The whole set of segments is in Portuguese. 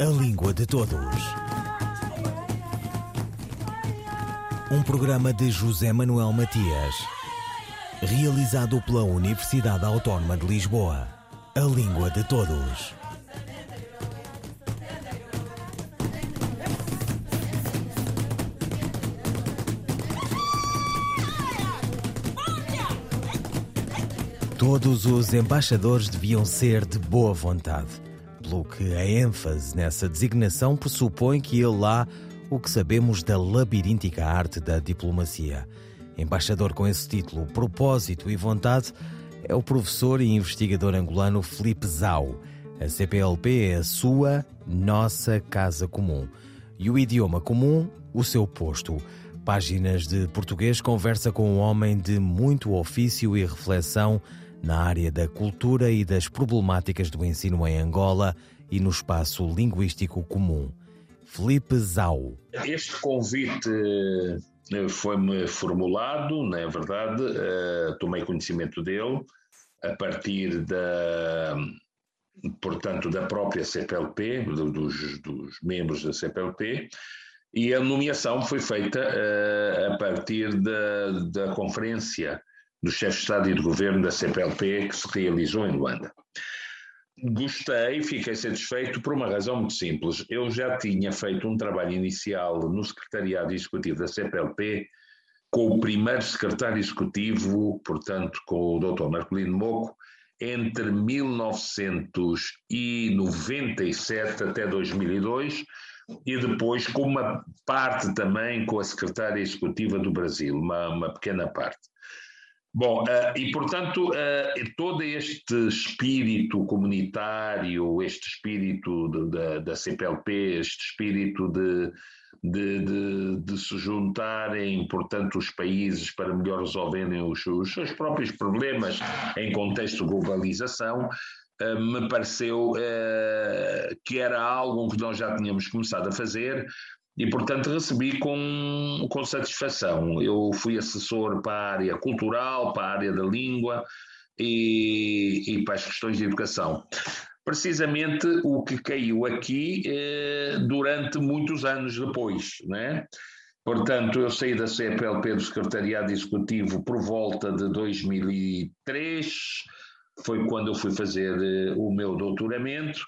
A Língua de Todos. Um programa de José Manuel Matias, realizado pela Universidade Autónoma de Lisboa. A Língua de Todos. Todos os embaixadores deviam ser de boa vontade, pelo que a ênfase nessa designação pressupõe que ele lá o que sabemos da labiríntica arte da diplomacia. Embaixador com esse título, propósito e vontade, é o professor e investigador angolano Felipe Zau. A CPLP é a sua, nossa casa comum. E o idioma comum, o seu posto. Páginas de português conversa com um homem de muito ofício e reflexão na área da cultura e das problemáticas do ensino em Angola e no espaço linguístico comum. Felipe Zau. Este convite eh, foi-me formulado, na é verdade, uh, tomei conhecimento dele a partir da, portanto, da própria CPLP, dos, dos membros da CPLP, e a nomeação foi feita uh, a partir da, da conferência do chefe de Estado e de Governo da CPLP que se realizou em Luanda. Gostei, fiquei satisfeito por uma razão muito simples. Eu já tinha feito um trabalho inicial no Secretariado Executivo da CPLP com o primeiro secretário executivo, portanto, com o Dr. Marcolino Moco, entre 1997 até 2002 e depois com uma parte também com a secretária executiva do Brasil, uma, uma pequena parte. Bom, uh, e portanto, uh, todo este espírito comunitário, este espírito de, de, da CPLP, este espírito de, de, de, se juntarem, portanto, os países para melhor resolverem os, os seus próprios problemas em contexto de globalização, uh, me pareceu que era algo que nós já tínhamos começado a fazer, e, portanto, recebi com, com satisfação. Eu fui assessor para a área cultural, para a área da língua e, e para as questões de educação. Precisamente o que caiu aqui eh, durante muitos anos depois, né? Portanto, eu saí da CPLP do Secretariado Executivo por volta de 2003, foi quando eu fui fazer eh, o meu doutoramento,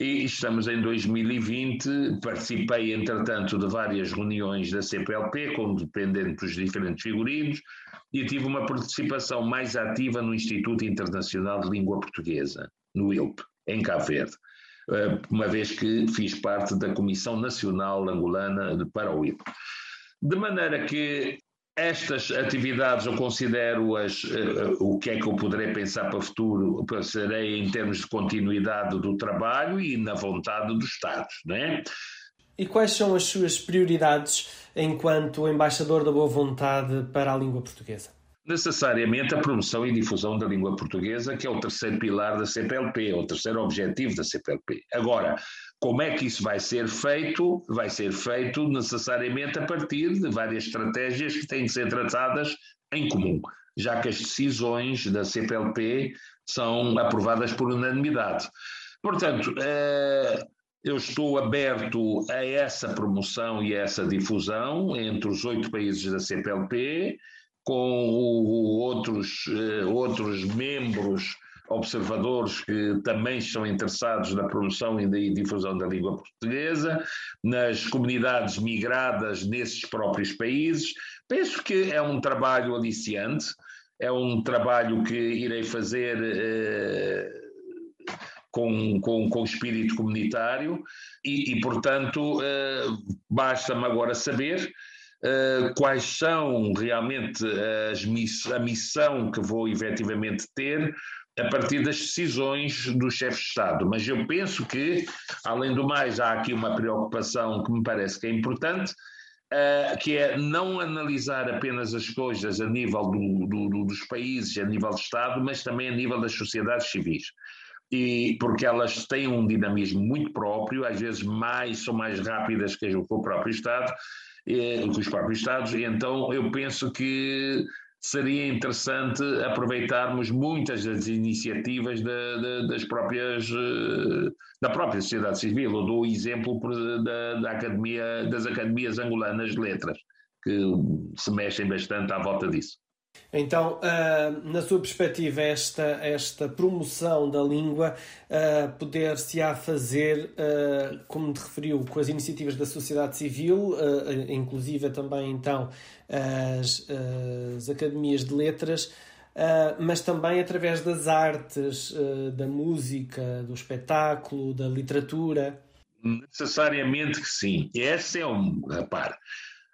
e estamos em 2020, participei, entretanto, de várias reuniões da CPLP, como dependente dos diferentes figurinos, e tive uma participação mais ativa no Instituto Internacional de Língua Portuguesa, no ILP, em Cabo Verde, eh, uma vez que fiz parte da Comissão Nacional Angolana para o ILP. De maneira que estas atividades eu considero-as, uh, o que é que eu poderei pensar para o futuro, pensarei em termos de continuidade do trabalho e na vontade dos Estados, não é? E quais são as suas prioridades enquanto embaixador da boa vontade para a língua portuguesa? Necessariamente a promoção e difusão da língua portuguesa, que é o terceiro pilar da CPLP, é o terceiro objetivo da CPLP. Agora, como é que isso vai ser feito? Vai ser feito necessariamente a partir de várias estratégias que têm de ser tratadas em comum, já que as decisões da CPLP são aprovadas por unanimidade. Portanto, eh, eu estou aberto a essa promoção e a essa difusão entre os oito países da CPLP, com outros, eh, outros membros observadores que também estão interessados na promoção e difusão da língua portuguesa, nas comunidades migradas nesses próprios países. Penso que é um trabalho aliciante, é um trabalho que irei fazer eh, com, com, com espírito comunitário e, e portanto, eh, basta-me agora saber Uh, quais são realmente as miss a missão que vou efetivamente ter a partir das decisões do chefe de Estado. Mas eu penso que, além do mais, há aqui uma preocupação que me parece que é importante, uh, que é não analisar apenas as coisas a nível do, do, dos países, a nível do Estado, mas também a nível das sociedades civis. E porque elas têm um dinamismo muito próprio, às vezes mais são mais rápidas que o próprio Estado, eh, que os próprios Estados, e então eu penso que seria interessante aproveitarmos muitas das iniciativas de, de, das próprias, eh, da própria sociedade civil. Eu dou o exemplo da, da academia, das academias angolanas de letras, que se mexem bastante à volta disso. Então, uh, na sua perspectiva, esta, esta promoção da língua uh, poder-se-á fazer, uh, como te referiu, com as iniciativas da sociedade civil, inclusive também então as, as academias de letras, mas também através das artes, da música, do espetáculo, da literatura. Necessariamente que sim. Essa é um. Repare,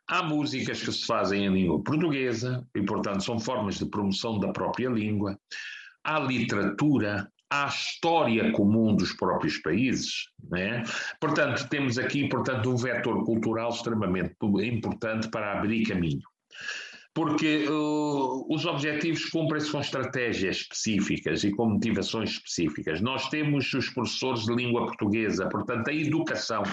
Há músicas que se fazem em língua portuguesa e, portanto, são formas de promoção da própria língua. Há literatura, há história comum dos próprios países. Né? Portanto, temos aqui portanto, um vetor cultural extremamente importante para abrir caminho. Porque uh, os objetivos cumprem-se com estratégias específicas e com motivações específicas. Nós temos os professores de língua portuguesa, portanto, a educação.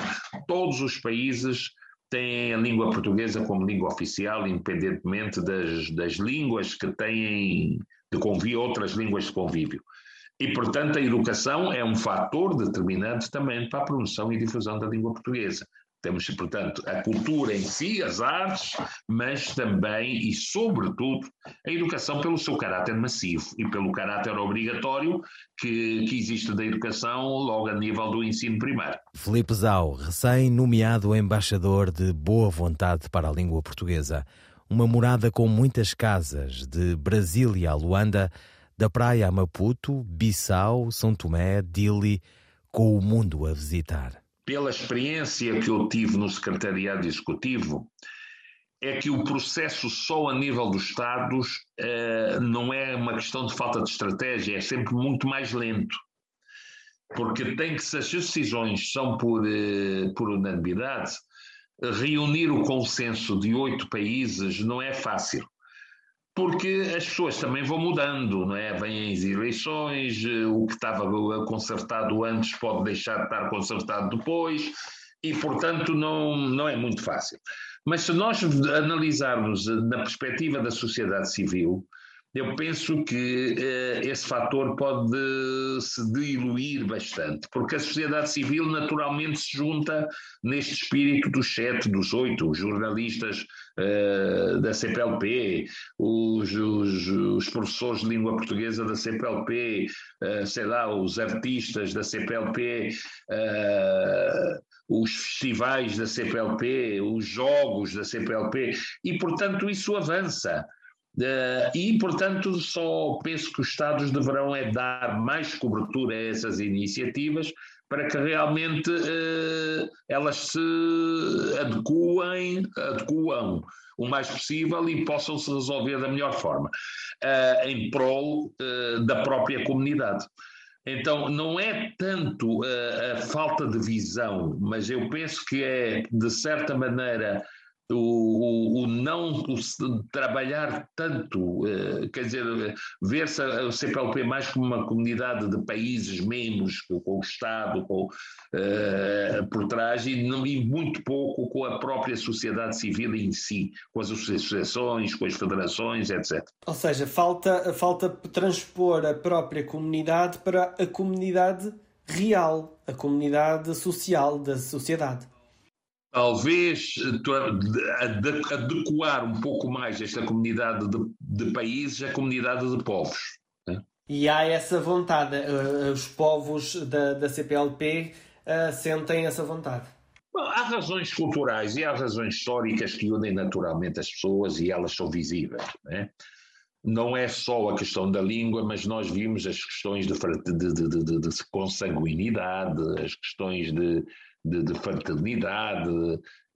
Todos os países têm a língua portuguesa como língua oficial, independentemente das, das línguas que têm de convívio, outras línguas de convívio. E, portanto, a educação é um fator determinante também para a promoção e difusão da língua portuguesa. Temos, portanto, a cultura em si, as artes, mas também e, sobretudo, a educação pelo seu caráter massivo e pelo caráter obrigatório que, que existe da educação logo a nível do ensino primário. Felipe Zau, recém-nomeado embaixador de boa vontade para a língua portuguesa. Uma morada com muitas casas, de Brasília a Luanda, da praia a Maputo, Bissau, São Tomé, Dili, com o mundo a visitar pela experiência que eu tive no secretariado executivo, é que o processo só a nível dos Estados uh, não é uma questão de falta de estratégia, é sempre muito mais lento. Porque tem que, se as decisões são por, uh, por unanimidade, reunir o consenso de oito países não é fácil porque as pessoas também vão mudando, não é? Vêm as eleições, eh, o que estava consertado antes pode deixar de estar consertado depois, e portanto não, não é muito fácil. Mas se nós analisarmos na perspectiva da sociedade civil, eu penso que eh, esse fator pode se diluir bastante, porque a sociedade civil naturalmente se junta neste espírito dos sete, dos oito, os jornalistas eh, da CPLP, os, os, os, professores de língua portuguesa da CPLP, eh, sei lá, os artistas da CPLP, os festivais da CPLP, os jogos da CPLP, e portanto isso avança. Uh, e, portanto, só penso que os Estados deverão é dar mais cobertura a essas iniciativas para que realmente uh, elas se adequem, adequam o mais possível e possam se resolver da melhor forma, uh, em prol da própria comunidade. Então, não é tanto a falta de visão, mas eu penso que é, de certa maneira, o, o, não o trabalhar tanto, uh, quer dizer, ver-se a CPLP mais como uma comunidade de países membros, com, o Estado com, uh, por trás, e, não, e muito pouco com a própria sociedade civil em si, com as associações, com as federações, etc. Ou seja, falta, falta transpor a própria comunidade para a comunidade real, a comunidade social da sociedade talvez adequar um pouco mais esta comunidade de, de países à comunidade de povos. Né? E há essa vontade, eh, os povos da, da CPLP uh, eh, sentem essa vontade. Bom, há razões culturais e há razões históricas que unem naturalmente as pessoas e elas são visíveis. Né? Não é só a questão da língua, mas nós vimos as questões de, de, de, de consanguinidade, as questões de, de, de fraternidade,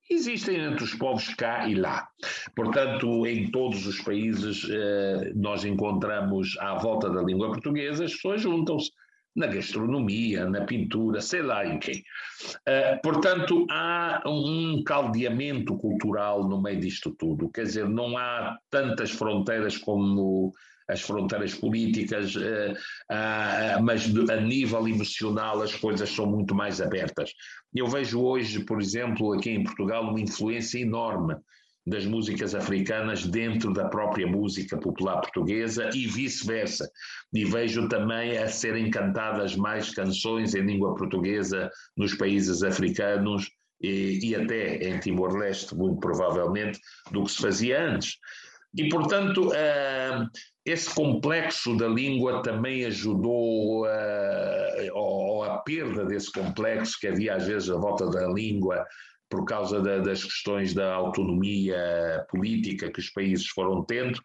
existem entre os povos cá e lá. Portanto, em todos os países eh, nós encontramos à volta da língua portuguesa, as pessoas juntam-se na gastronomia, na pintura, sei lá em quem. Uh, portanto, há um caldeamento cultural no meio disto tudo, quer dizer, não há tantas fronteiras como as fronteiras políticas, eh, mas a nível emocional as coisas são muito mais abertas. Eu vejo hoje, por exemplo, aqui em Portugal, uma influência enorme das músicas africanas dentro da própria música popular portuguesa e vice-versa. E vejo também a serem cantadas mais canções em língua portuguesa nos países africanos e, e até em Timor-Leste, muito provavelmente, do que se fazia antes. E, portanto, uh, esse complexo da língua também ajudou, ou a perda desse complexo que havia às vezes à volta da língua, por causa da, das questões da autonomia política que os países foram tendo,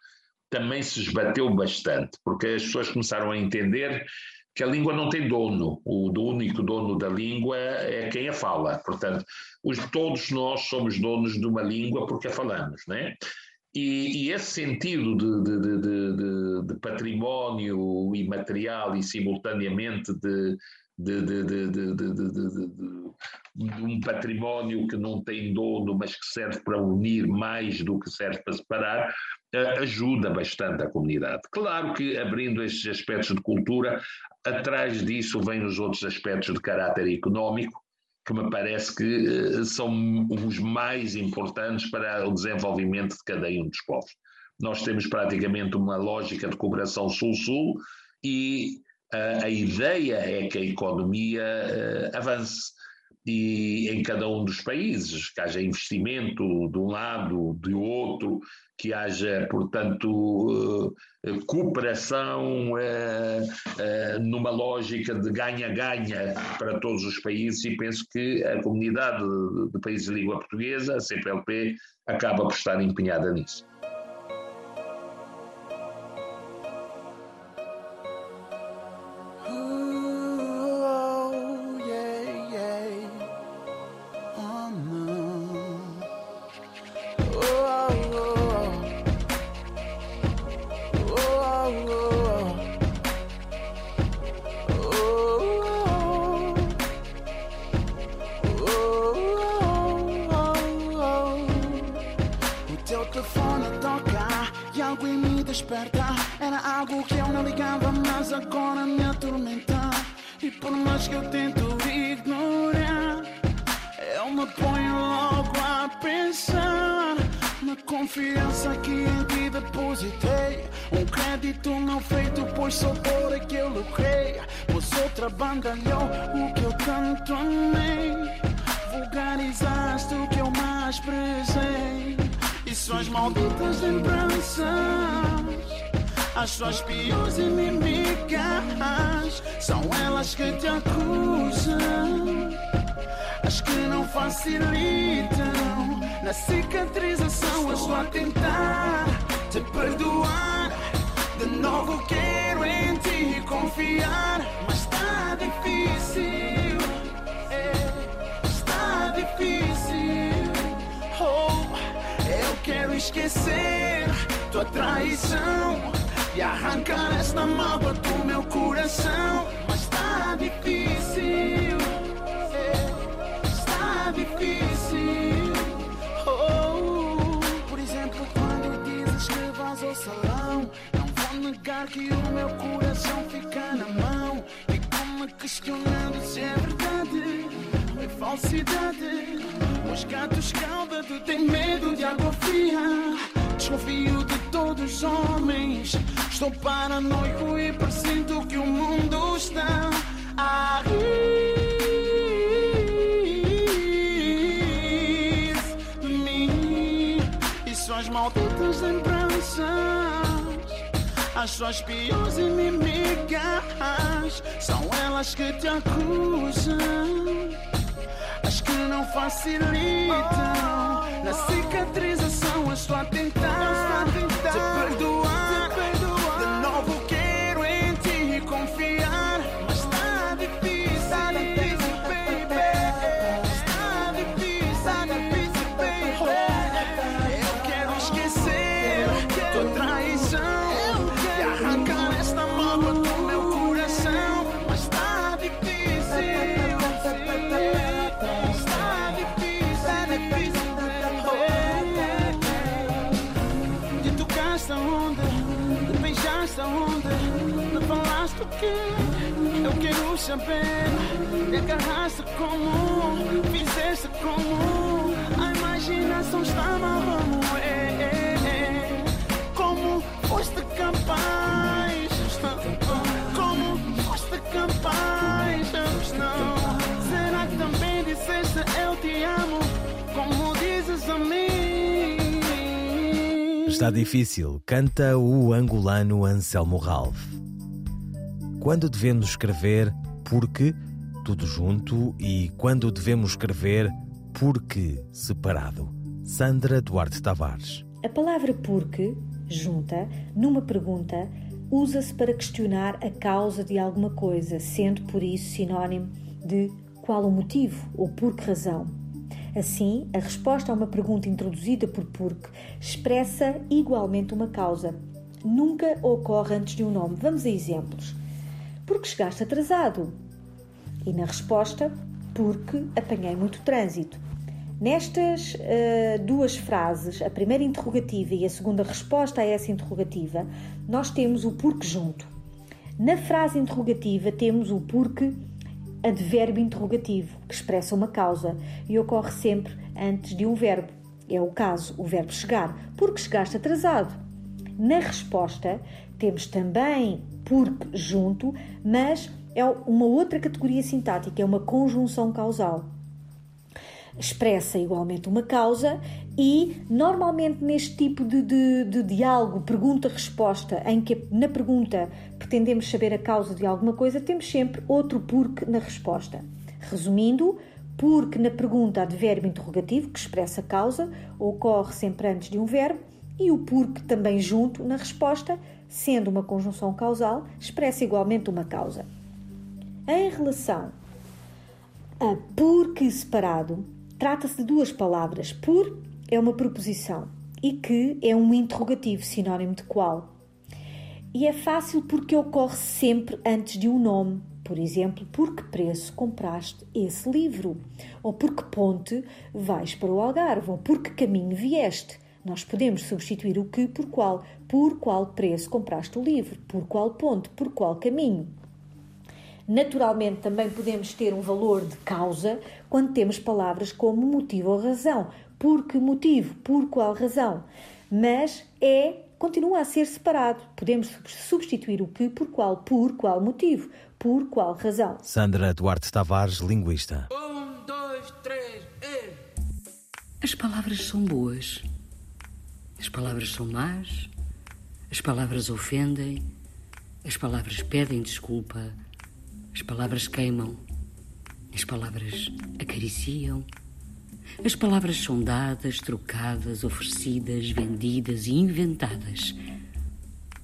também se esbateu bastante, porque as pessoas começaram a entender que a língua não tem dono, o único dono da língua é quem a fala. Portanto, os, todos nós somos donos de uma língua porque a falamos, né? E, e, esse sentido de, de, de, de, património imaterial e simultaneamente de, um património que não tem dono, mas que serve para unir mais do que serve para separar, ajuda bastante a comunidade. Claro que abrindo estes aspectos de cultura, atrás disso vêm os outros aspectos de caráter económico, que me parece que são os mais importantes para o desenvolvimento de cada um dos povos. Nós temos praticamente uma lógica de cooperação sul-sul e a ideia é que a economia uh, avance e em cada um dos países, que haja investimento de um lado, de outro, que haja, portanto, uh, cooperação uh, numa lógica de ganha-ganha para todos os países e penso que a comunidade de, de países de língua portuguesa, a CPLP, acaba por estar empenhada nisso. desperta. Era algo que eu não ligava, mas agora me atormenta. E por mais que eu tento ignorar Eu me ponho logo a pensar Na confiança que em ti depositei. Um crédito não feito, pois sou por que eu lucrei. Mas outra bandalhou o que eu tanto amei. Vulgarizaste o que eu mais prezei. As suas piores inimigas são elas que te acusam, as que não facilitam na cicatrização. Estou a tentar te perdoar. De novo quero em ti confiar, mas está difícil. É, está difícil. Quero esquecer tua traição e arrancar esta mágoa do meu coração. Mas está difícil, está difícil. Oh, por exemplo, quando dizes que vais ao salão, não vou negar que o meu coração fica na mão. E como questionando se é verdade falsidade. Os gatos cauda-te têm medo de água fria. Desconfio de todos os homens. Estou paranoico e presinto que o mundo está a rir de mim. E suas malditas lembranças, as suas piores inimigas, são elas que te acusam as que não facilitam. Na cicatrização eu estou a tentar, te perdoar. porque eu quero saber. Me agarraste como, fizeste como. A imaginação estava a morrer é, é, é. Como foste capaz Como foste capaz Será que também disseste eu te amo? Como dizes a mim? Está difícil, canta o angolano Anselmo Ralph. Quando devemos escrever porque tudo junto e quando devemos escrever porque separado. Sandra Duarte Tavares. A palavra porque, junta, numa pergunta, usa-se para questionar a causa de alguma coisa, sendo por isso sinónimo de qual o motivo ou por que razão. Assim, a resposta a uma pergunta introduzida por porque expressa igualmente uma causa. Nunca ocorre antes de um nome. Vamos a exemplos. Porque chegaste atrasado? E na resposta, porque apanhei muito trânsito. Nestas uh, duas frases, a primeira interrogativa e a segunda resposta a essa interrogativa, nós temos o porque junto. Na frase interrogativa, temos o porque advérbio interrogativo, que expressa uma causa e ocorre sempre antes de um verbo. É o caso, o verbo chegar, porque chegaste atrasado. Na resposta, temos também porque junto, mas é uma outra categoria sintática, é uma conjunção causal expressa igualmente uma causa e, normalmente, neste tipo de, de, de diálogo, pergunta-resposta, em que na pergunta pretendemos saber a causa de alguma coisa, temos sempre outro porque na resposta. Resumindo, porque na pergunta verbo interrogativo, que expressa a causa, ocorre sempre antes de um verbo, e o porque também junto na resposta, sendo uma conjunção causal, expressa igualmente uma causa. Em relação a porque separado, Trata-se de duas palavras. Por é uma proposição e que é um interrogativo, sinónimo de qual. E é fácil porque ocorre sempre antes de um nome. Por exemplo, por que preço compraste esse livro? Ou por que ponte vais para o Algarve? Ou por que caminho vieste? Nós podemos substituir o que por qual. Por qual preço compraste o livro? Por qual ponte? Por qual caminho? Naturalmente, também podemos ter um valor de causa quando temos palavras como motivo ou razão. Por que motivo? Por qual razão? Mas é continua a ser separado. Podemos substituir o que por qual, por qual motivo, por qual razão. Sandra Duarte Tavares, linguista. Um, dois, três, e... As palavras são boas. As palavras são más. As palavras ofendem. As palavras pedem desculpa. As palavras queimam, as palavras acariciam, as palavras são dadas, trocadas, oferecidas, vendidas e inventadas.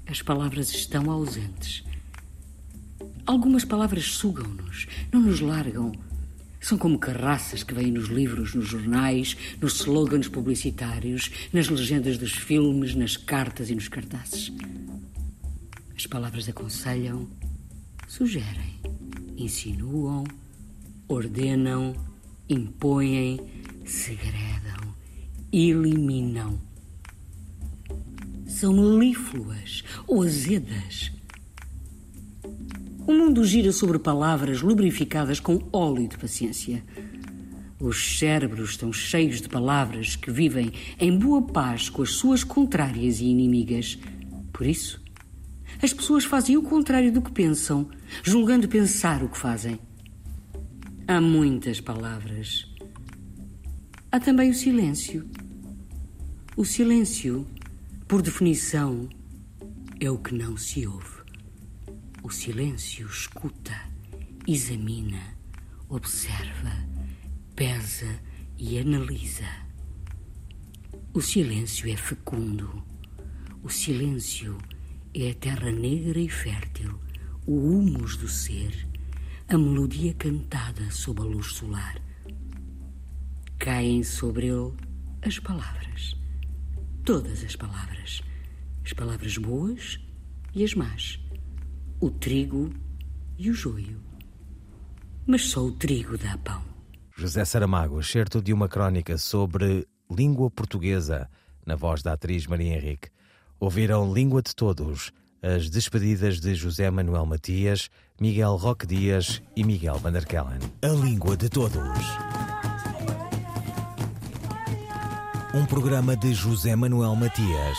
As palavras estão ausentes. Algumas palavras sugam-nos, não nos largam. São como carraças que vêm nos livros, nos jornais, nos slogans publicitários, nas legendas dos filmes, nas cartas e nos cartazes. As palavras aconselham, sugerem insinuam, ordenam, impõem, segredam, eliminam. São melífluas ou azedas. O mundo gira sobre palavras lubrificadas com óleo de paciência. Os cérebros estão cheios de palavras que vivem em boa paz com as suas contrárias e inimigas. Por isso, as pessoas fazem o contrário do que pensam, julgando pensar o que fazem. Há muitas palavras. Há também o silêncio. O silêncio, por definição, é o que não se ouve. O silêncio escuta, examina, observa, pesa e analisa. O silêncio é fecundo. O silêncio é a terra negra e fértil, o humus do ser, a melodia cantada sob a luz solar. Caem sobre ele as palavras, todas as palavras, as palavras boas e as más, o trigo e o joio. Mas só o trigo dá pão. José Saramago, certo de uma crónica sobre língua portuguesa, na voz da atriz Maria Henrique. Ouviram Língua de Todos, as despedidas de José Manuel Matias, Miguel Roque Dias e Miguel Vanderkellen. A Língua de Todos. Um programa de José Manuel Matias,